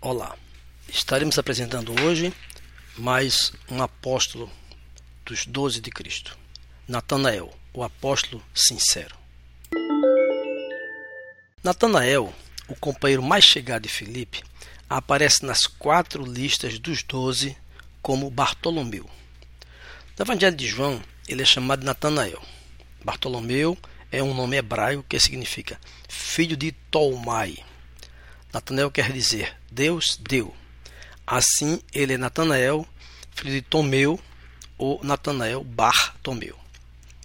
Olá, estaremos apresentando hoje mais um apóstolo dos doze de Cristo, Natanael, o apóstolo sincero. Natanael, o companheiro mais chegado de Filipe, aparece nas quatro listas dos doze como Bartolomeu. No Evangelho de João, ele é chamado Natanael. Bartolomeu é um nome hebraico que significa filho de Tolmai, Natanael quer dizer Deus deu. Assim, ele é Natanael, filho de Tomeu, ou Natanael Bar Tomeu.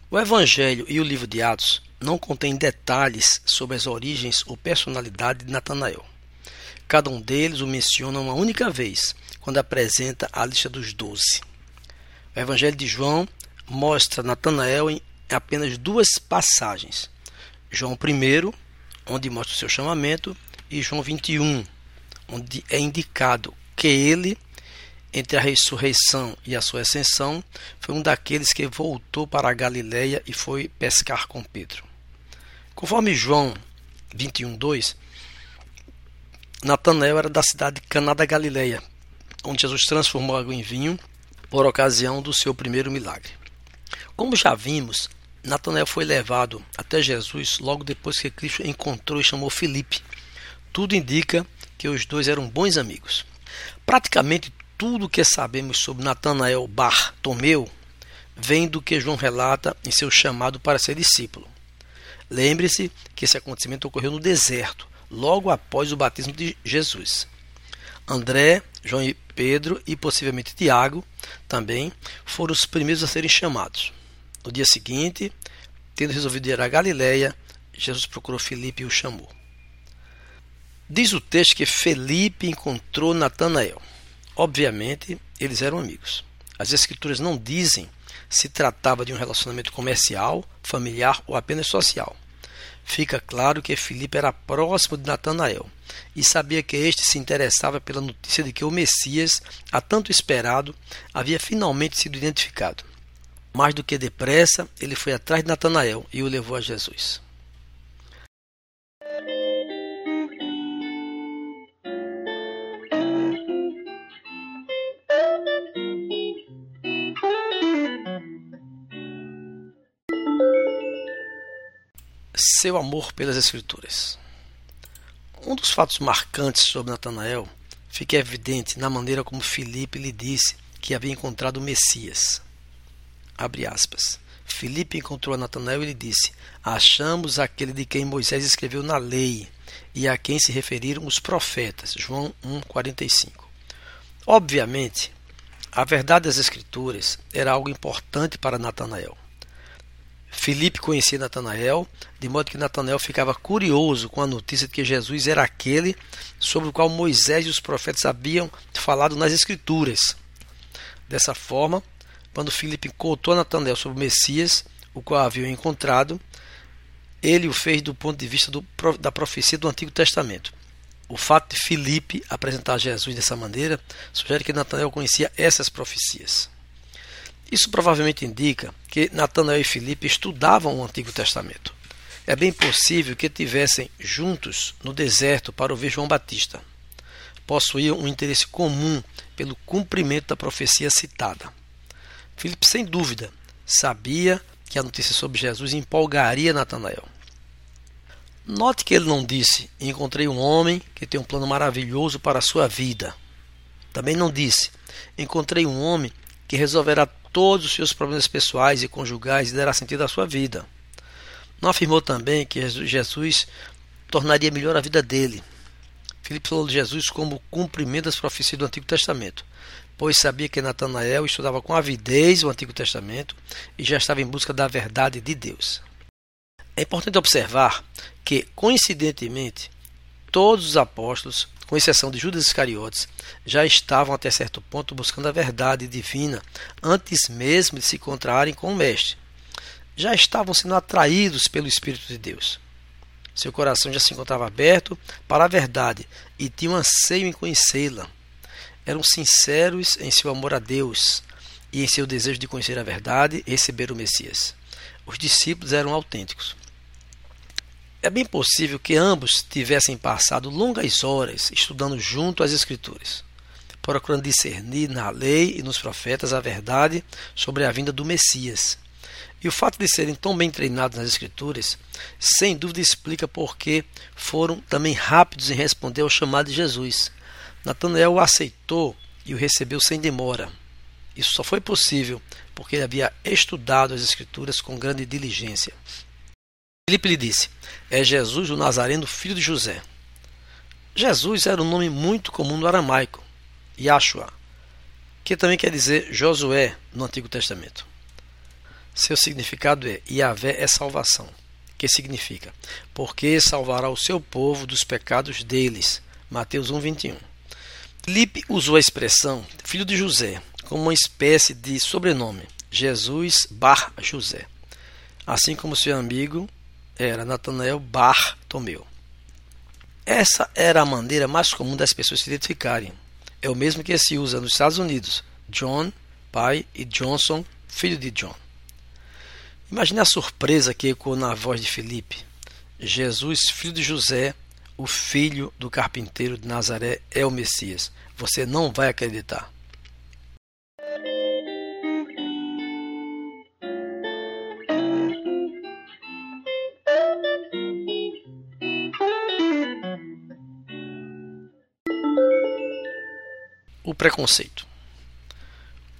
O Evangelho e o livro de Atos não contêm detalhes sobre as origens ou personalidade de Natanael. Cada um deles o menciona uma única vez, quando apresenta a lista dos doze. O Evangelho de João mostra Natanael em apenas duas passagens. João I, onde mostra o seu chamamento, e João 21, onde é indicado que ele, entre a ressurreição e a sua ascensão, foi um daqueles que voltou para a Galiléia e foi pescar com Pedro. Conforme João 21, 2, Natanael era da cidade de Caná da Galileia, onde Jesus transformou água em vinho por ocasião do seu primeiro milagre. Como já vimos, Natanael foi levado até Jesus logo depois que Cristo encontrou e chamou Filipe, tudo indica que os dois eram bons amigos. Praticamente tudo o que sabemos sobre Natanael Bartomeu vem do que João relata em seu chamado para ser discípulo. Lembre-se que esse acontecimento ocorreu no deserto, logo após o batismo de Jesus. André, João e Pedro e possivelmente Tiago também foram os primeiros a serem chamados. No dia seguinte, tendo resolvido ir à Galiléia, Jesus procurou Filipe e o chamou. Diz o texto que Felipe encontrou Natanael. Obviamente, eles eram amigos. As escrituras não dizem se tratava de um relacionamento comercial, familiar ou apenas social. Fica claro que Felipe era próximo de Natanael e sabia que este se interessava pela notícia de que o Messias, há tanto esperado, havia finalmente sido identificado. Mais do que depressa, ele foi atrás de Natanael e o levou a Jesus. Seu amor pelas Escrituras. Um dos fatos marcantes sobre Natanael fica evidente na maneira como Filipe lhe disse que havia encontrado o Messias. Abre aspas. Filipe encontrou Natanael e lhe disse: Achamos aquele de quem Moisés escreveu na lei e a quem se referiram os profetas. João 1,45. Obviamente, a verdade das Escrituras era algo importante para Natanael. Filipe conhecia Natanael, de modo que Natanael ficava curioso com a notícia de que Jesus era aquele sobre o qual Moisés e os profetas haviam falado nas Escrituras. Dessa forma, quando Filipe contou a Natanael sobre o Messias, o qual haviam encontrado, ele o fez do ponto de vista do, da profecia do Antigo Testamento. O fato de Filipe apresentar Jesus dessa maneira sugere que Natanael conhecia essas profecias. Isso provavelmente indica que Natanael e Filipe estudavam o Antigo Testamento. É bem possível que tivessem juntos no deserto para ouvir João Batista. Possuíam um interesse comum pelo cumprimento da profecia citada. Filipe, sem dúvida, sabia que a notícia sobre Jesus empolgaria Natanael. Note que ele não disse: Encontrei um homem que tem um plano maravilhoso para a sua vida. Também não disse: Encontrei um homem que resolverá todos os seus problemas pessoais e conjugais e dará sentido à sua vida. Não afirmou também que Jesus tornaria melhor a vida dele. Filipe falou de Jesus como cumprimento das profecias do Antigo Testamento, pois sabia que Natanael estudava com avidez o Antigo Testamento e já estava em busca da verdade de Deus. É importante observar que, coincidentemente, todos os apóstolos com exceção de Judas Iscariotes, já estavam até certo ponto buscando a verdade divina antes mesmo de se encontrarem com o Mestre. Já estavam sendo atraídos pelo Espírito de Deus. Seu coração já se encontrava aberto para a verdade e tinham anseio em conhecê-la. Eram sinceros em seu amor a Deus, e em seu desejo de conhecer a verdade e receber o Messias. Os discípulos eram autênticos. É bem possível que ambos tivessem passado longas horas estudando junto as Escrituras, procurando discernir na lei e nos profetas a verdade sobre a vinda do Messias. E o fato de serem tão bem treinados nas Escrituras, sem dúvida explica por que foram também rápidos em responder ao chamado de Jesus. Natanael o aceitou e o recebeu sem demora. Isso só foi possível porque ele havia estudado as Escrituras com grande diligência. Filipe lhe disse: É Jesus o Nazareno, filho de José. Jesus era um nome muito comum no aramaico, Yahshua, que também quer dizer Josué no Antigo Testamento. Seu significado é Yahvé é salvação, que significa porque salvará o seu povo dos pecados deles. Mateus 1:21. Filipe usou a expressão filho de José como uma espécie de sobrenome, Jesus Bar José, assim como seu amigo era Natanael Bar Tomeu. Essa era a maneira mais comum das pessoas se identificarem. É o mesmo que se usa nos Estados Unidos, John, pai, e Johnson, filho de John. Imagine a surpresa que ecoou na voz de Felipe. Jesus, filho de José, o filho do carpinteiro de Nazaré, é o Messias. Você não vai acreditar. O preconceito.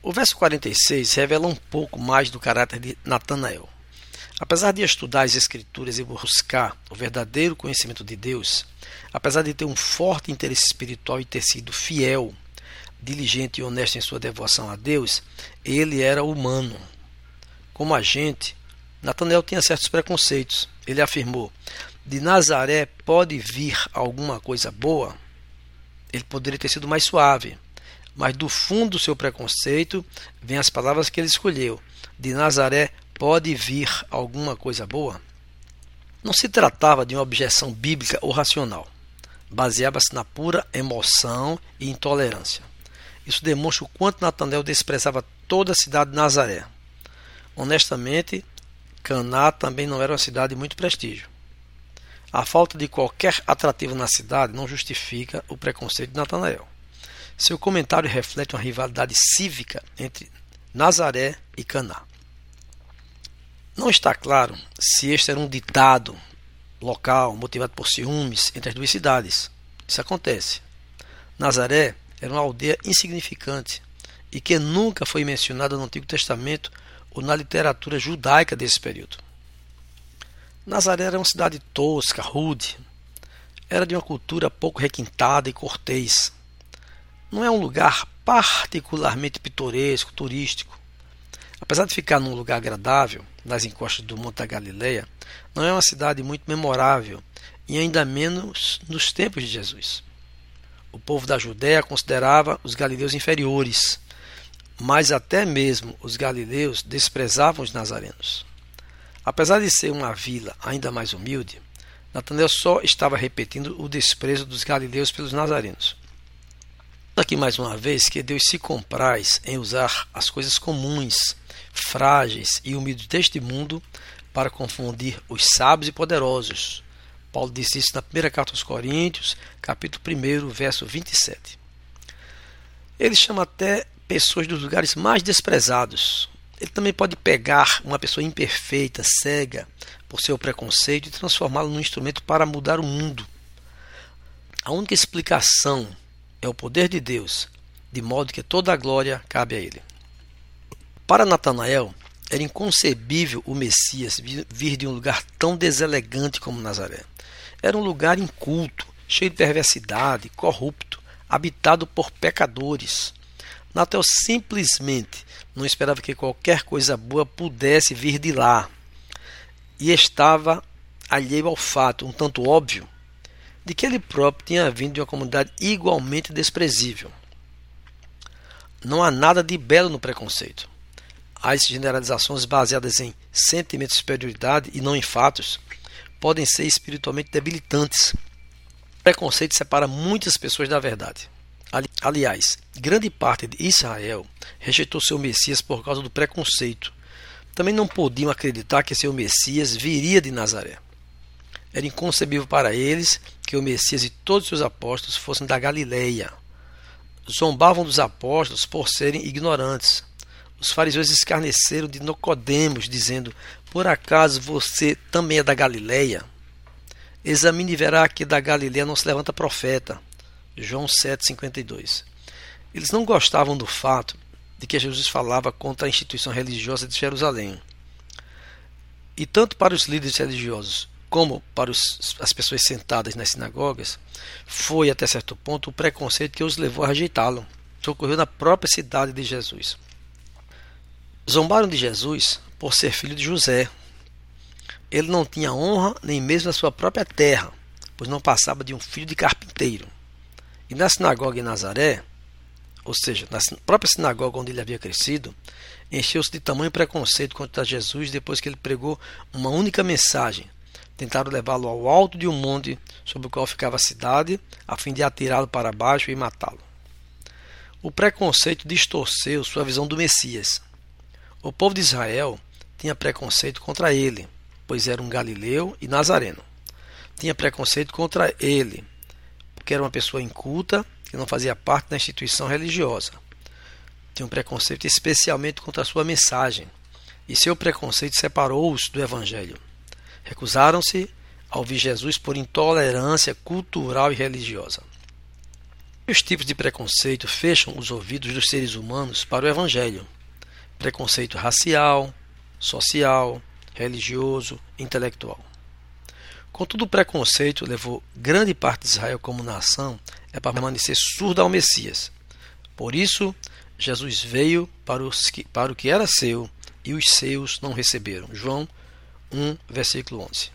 O verso 46 revela um pouco mais do caráter de Natanael. Apesar de estudar as Escrituras e buscar o verdadeiro conhecimento de Deus, apesar de ter um forte interesse espiritual e ter sido fiel, diligente e honesto em sua devoção a Deus, ele era humano. Como a gente, Natanael tinha certos preconceitos. Ele afirmou: De Nazaré pode vir alguma coisa boa? Ele poderia ter sido mais suave, mas do fundo do seu preconceito vem as palavras que ele escolheu: De Nazaré pode vir alguma coisa boa? Não se tratava de uma objeção bíblica ou racional. Baseava-se na pura emoção e intolerância. Isso demonstra o quanto Natanael desprezava toda a cidade de Nazaré. Honestamente, Caná também não era uma cidade de muito prestígio. A falta de qualquer atrativo na cidade não justifica o preconceito de Natanael. Seu comentário reflete uma rivalidade cívica entre Nazaré e Caná. Não está claro se este era um ditado local motivado por ciúmes entre as duas cidades. Isso acontece. Nazaré era uma aldeia insignificante e que nunca foi mencionada no Antigo Testamento ou na literatura judaica desse período. Nazaré era uma cidade tosca, rude. Era de uma cultura pouco requintada e cortês não é um lugar particularmente pitoresco, turístico. Apesar de ficar num lugar agradável, nas encostas do Monte da Galileia, não é uma cidade muito memorável, e ainda menos nos tempos de Jesus. O povo da Judéia considerava os galileus inferiores, mas até mesmo os galileus desprezavam os nazarenos. Apesar de ser uma vila ainda mais humilde, Natanael só estava repetindo o desprezo dos galileus pelos nazarenos. Aqui mais uma vez que Deus se compraz em usar as coisas comuns, frágeis e humildes deste mundo para confundir os sábios e poderosos. Paulo disse isso na primeira carta aos Coríntios, capítulo 1, verso 27. Ele chama até pessoas dos lugares mais desprezados. Ele também pode pegar uma pessoa imperfeita, cega por seu preconceito e transformá-la num instrumento para mudar o mundo. A única explicação é o poder de Deus, de modo que toda a glória cabe a ele. Para Natanael, era inconcebível o Messias vir de um lugar tão deselegante como Nazaré. Era um lugar inculto, cheio de perversidade, corrupto, habitado por pecadores. Natanael simplesmente não esperava que qualquer coisa boa pudesse vir de lá. E estava alheio ao fato, um tanto óbvio, de que ele próprio tinha vindo de uma comunidade igualmente desprezível. Não há nada de belo no preconceito. As generalizações baseadas em sentimentos de superioridade e não em fatos podem ser espiritualmente debilitantes. O preconceito separa muitas pessoas da verdade. Aliás, grande parte de Israel rejeitou seu Messias por causa do preconceito. Também não podiam acreditar que seu Messias viria de Nazaré. Era inconcebível para eles que o Messias e todos os seus apóstolos fossem da Galileia. Zombavam dos apóstolos por serem ignorantes. Os fariseus escarneceram de Nicodemos, dizendo: Por acaso você também é da Galileia? Examine e verá que da Galileia não se levanta profeta. João 7,52. Eles não gostavam do fato de que Jesus falava contra a instituição religiosa de Jerusalém. E tanto para os líderes religiosos como para os, as pessoas sentadas nas sinagogas, foi até certo ponto o preconceito que os levou a rejeitá-lo. Isso ocorreu na própria cidade de Jesus. Zombaram de Jesus por ser filho de José. Ele não tinha honra nem mesmo na sua própria terra, pois não passava de um filho de carpinteiro. E na sinagoga em Nazaré, ou seja, na própria sinagoga onde ele havia crescido, encheu-se de tamanho preconceito contra Jesus depois que ele pregou uma única mensagem. Tentaram levá-lo ao alto de um monte sobre o qual ficava a cidade, a fim de atirá-lo para baixo e matá-lo. O preconceito distorceu sua visão do Messias. O povo de Israel tinha preconceito contra ele, pois era um galileu e nazareno. Tinha preconceito contra ele, porque era uma pessoa inculta que não fazia parte da instituição religiosa. Tinha um preconceito especialmente contra a sua mensagem, e seu preconceito separou-os do Evangelho. Recusaram-se a ouvir Jesus por intolerância cultural e religiosa. Os tipos de preconceito fecham os ouvidos dos seres humanos para o Evangelho. Preconceito racial, social, religioso, intelectual. Contudo, o preconceito levou grande parte de Israel como nação é para permanecer surda ao Messias. Por isso, Jesus veio para, os que, para o que era seu e os seus não receberam. João 1, versículo 11.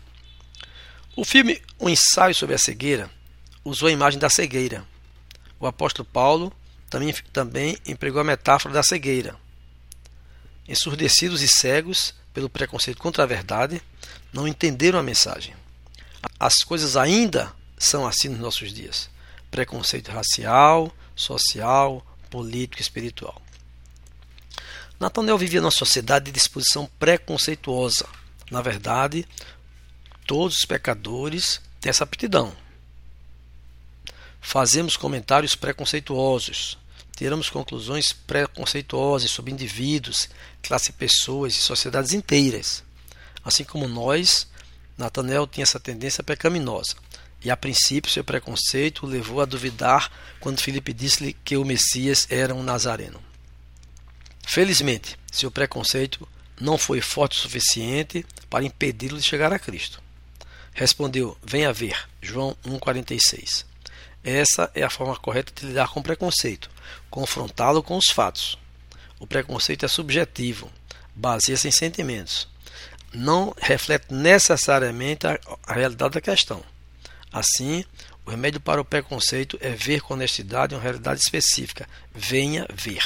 O filme O Ensaio sobre a Cegueira usou a imagem da cegueira. O apóstolo Paulo também, também empregou a metáfora da cegueira. Ensurdecidos e cegos pelo preconceito contra a verdade, não entenderam a mensagem. As coisas ainda são assim nos nossos dias: preconceito racial, social, político e espiritual. Natanael vivia numa sociedade de disposição preconceituosa. Na verdade, todos os pecadores têm essa aptidão. Fazemos comentários preconceituosos, tiramos conclusões preconceituosas sobre indivíduos, classe pessoas e sociedades inteiras. Assim como nós Natanael tinha essa tendência pecaminosa. E a princípio seu preconceito o levou a duvidar quando Filipe disse-lhe que o Messias era um nazareno. Felizmente, seu preconceito não foi forte o suficiente para impedi-lo de chegar a Cristo. Respondeu: Venha ver. João 1,46. Essa é a forma correta de lidar com o preconceito, confrontá-lo com os fatos. O preconceito é subjetivo, baseia-se em sentimentos não reflete necessariamente a, a realidade da questão. Assim, o remédio para o preconceito é ver com honestidade uma realidade específica. Venha ver.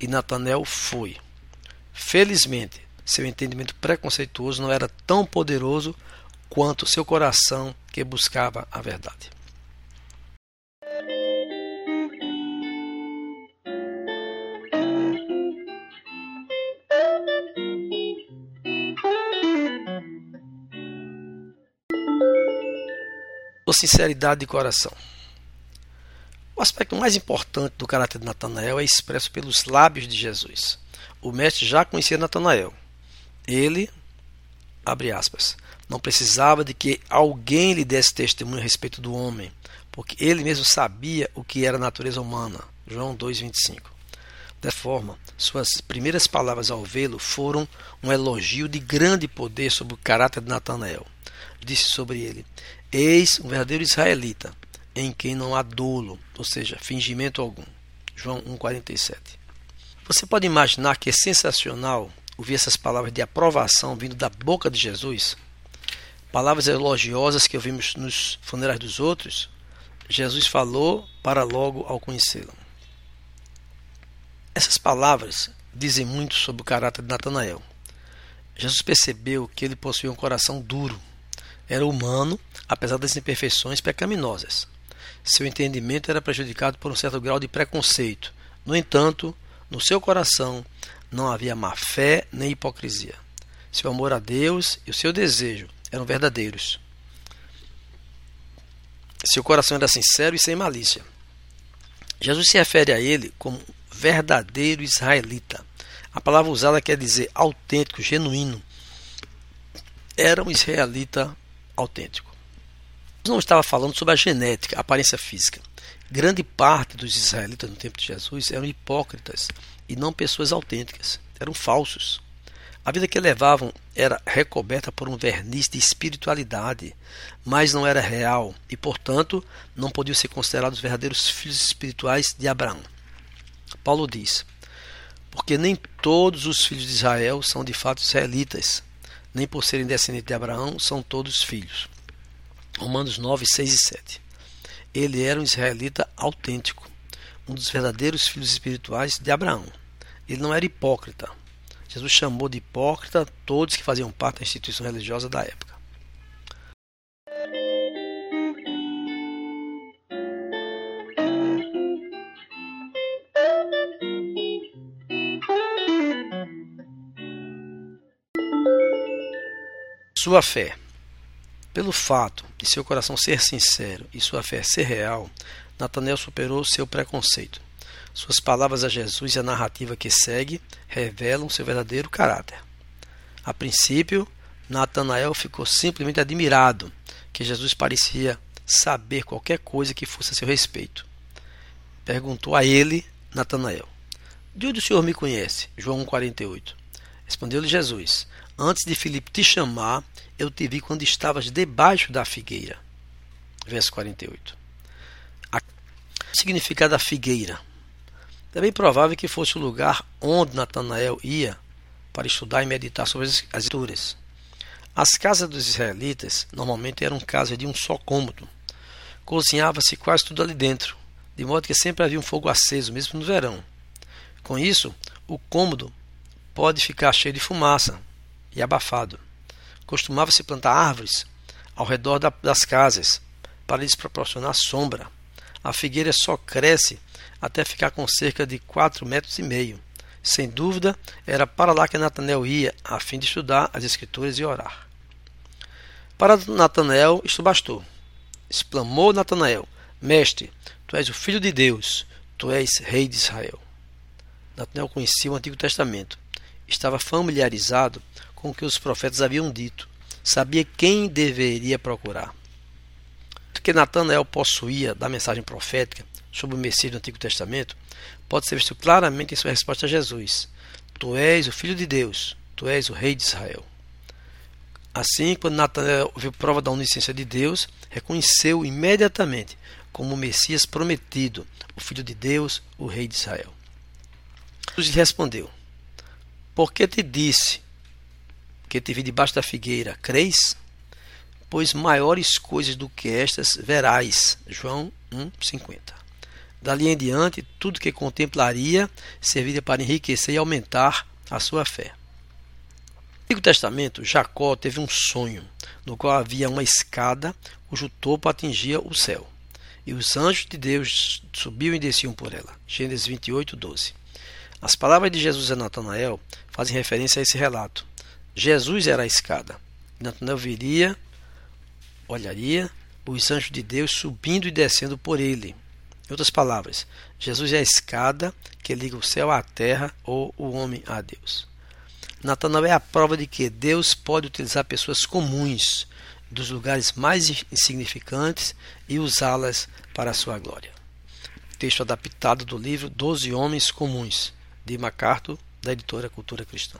E Natanel foi. Felizmente, seu entendimento preconceituoso não era tão poderoso quanto seu coração que buscava a verdade. por sinceridade de coração. O aspecto mais importante do caráter de Natanael é expresso pelos lábios de Jesus. O mestre já conhecia Natanael. Ele, abre aspas, não precisava de que alguém lhe desse testemunho a respeito do homem, porque ele mesmo sabia o que era a natureza humana. João 2:25. Dessa forma, suas primeiras palavras ao vê-lo foram um elogio de grande poder sobre o caráter de Natanael. Disse sobre ele: Eis um verdadeiro israelita, em quem não há dolo, ou seja, fingimento algum. João 1,47. Você pode imaginar que é sensacional ouvir essas palavras de aprovação vindo da boca de Jesus? Palavras elogiosas que ouvimos nos funerais dos outros, Jesus falou para logo ao conhecê-lo. Essas palavras dizem muito sobre o caráter de Natanael. Jesus percebeu que ele possuía um coração duro era humano, apesar das imperfeições pecaminosas. Seu entendimento era prejudicado por um certo grau de preconceito. No entanto, no seu coração não havia má fé nem hipocrisia. Seu amor a Deus e o seu desejo eram verdadeiros. Seu coração era sincero e sem malícia. Jesus se refere a ele como verdadeiro israelita. A palavra usada quer dizer autêntico, genuíno. Era um israelita autêntico. Não estava falando sobre a genética, a aparência física. Grande parte dos israelitas no tempo de Jesus eram hipócritas e não pessoas autênticas, eram falsos. A vida que levavam era recoberta por um verniz de espiritualidade, mas não era real e, portanto, não podiam ser considerados verdadeiros filhos espirituais de Abraão. Paulo diz: Porque nem todos os filhos de Israel são de fato israelitas, nem por serem descendentes de Abraão são todos filhos. Romanos 9, 6 e 7. Ele era um israelita autêntico, um dos verdadeiros filhos espirituais de Abraão. Ele não era hipócrita, Jesus chamou de hipócrita todos que faziam parte da instituição religiosa da época. Sua fé. Pelo fato de seu coração ser sincero e sua fé ser real, Natanael superou seu preconceito. Suas palavras a Jesus e a narrativa que segue revelam seu verdadeiro caráter. A princípio, Natanael ficou simplesmente admirado que Jesus parecia saber qualquer coisa que fosse a seu respeito. Perguntou a ele, Natanael: De onde o Senhor me conhece? João 1,48. Respondeu-lhe Jesus: Antes de Filipe te chamar, eu te vi quando estavas debaixo da figueira. Verso 48. O significado da figueira é bem provável que fosse o lugar onde Natanael ia para estudar e meditar sobre as escrituras. As casas dos israelitas normalmente eram casas de um só cômodo. Cozinhava-se quase tudo ali dentro, de modo que sempre havia um fogo aceso, mesmo no verão. Com isso, o cômodo pode ficar cheio de fumaça e abafado. Costumava-se plantar árvores ao redor das casas para lhes proporcionar sombra. A figueira só cresce até ficar com cerca de quatro metros e meio. Sem dúvida, era para lá que Natanael ia, a fim de estudar as Escrituras e orar. Para Natanael, isto bastou. Exclamou Natanael: Mestre, tu és o Filho de Deus, tu és Rei de Israel. Natanael conhecia o Antigo Testamento. Estava familiarizado com o que os profetas haviam dito. Sabia quem deveria procurar. O que Natanael possuía da mensagem profética sobre o Messias do Antigo Testamento pode ser visto claramente em sua resposta a Jesus: Tu és o Filho de Deus, tu és o Rei de Israel. Assim, quando Natanael viu prova da onisciência de Deus, reconheceu imediatamente como o Messias prometido, o Filho de Deus, o Rei de Israel. Jesus respondeu: Por que te disse que te vi debaixo da figueira? Creis? Pois maiores coisas do que estas verás. João 1,50. Dali em diante, tudo que contemplaria serviria para enriquecer e aumentar a sua fé. No Antigo Testamento, Jacó teve um sonho, no qual havia uma escada cujo topo atingia o céu. E os anjos de Deus subiam e desciam por ela. Gênesis 28, 12. As palavras de Jesus a Natanael fazem referência a esse relato. Jesus era a escada. Natanael viria, olharia os anjos de Deus subindo e descendo por ele. Em outras palavras, Jesus é a escada que liga o céu à terra ou o homem a Deus. Natanael é a prova de que Deus pode utilizar pessoas comuns dos lugares mais insignificantes e usá-las para a sua glória. Texto adaptado do livro Doze Homens Comuns, de MacArthur, da editora Cultura Cristã.